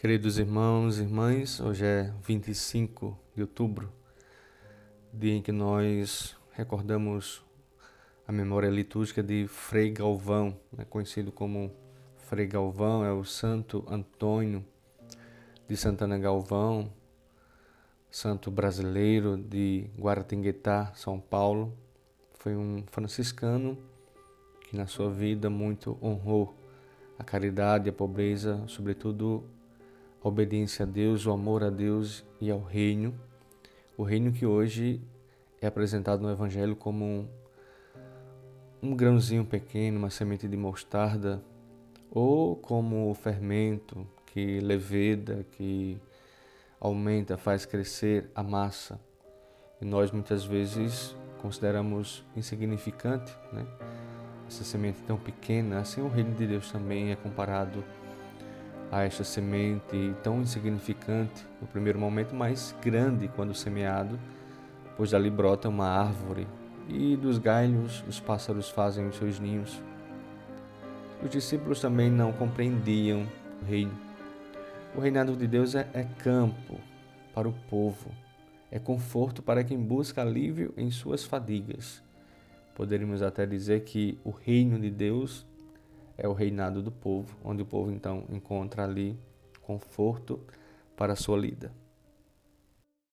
Queridos irmãos e irmãs, hoje é 25 de outubro, dia em que nós recordamos a memória litúrgica de Frei Galvão, né, conhecido como Frei Galvão, é o Santo Antônio de Santana Galvão, santo brasileiro de Guaratinguetá, São Paulo. Foi um franciscano que na sua vida muito honrou a caridade, a pobreza, sobretudo obediência a Deus, o amor a Deus e ao reino. O reino que hoje é apresentado no Evangelho como um, um grãozinho pequeno, uma semente de mostarda, ou como o fermento que leveda, que aumenta, faz crescer a massa. E nós muitas vezes consideramos insignificante, né? Essa semente tão pequena, assim o reino de Deus também é comparado a esta semente tão insignificante no primeiro momento, mas grande quando semeado, pois dali brota uma árvore e dos galhos os pássaros fazem os seus ninhos. Os discípulos também não compreendiam o reino. O reinado de Deus é, é campo para o povo, é conforto para quem busca alívio em suas fadigas. Poderíamos até dizer que o reino de Deus é o reinado do povo, onde o povo então encontra ali conforto para a sua lida.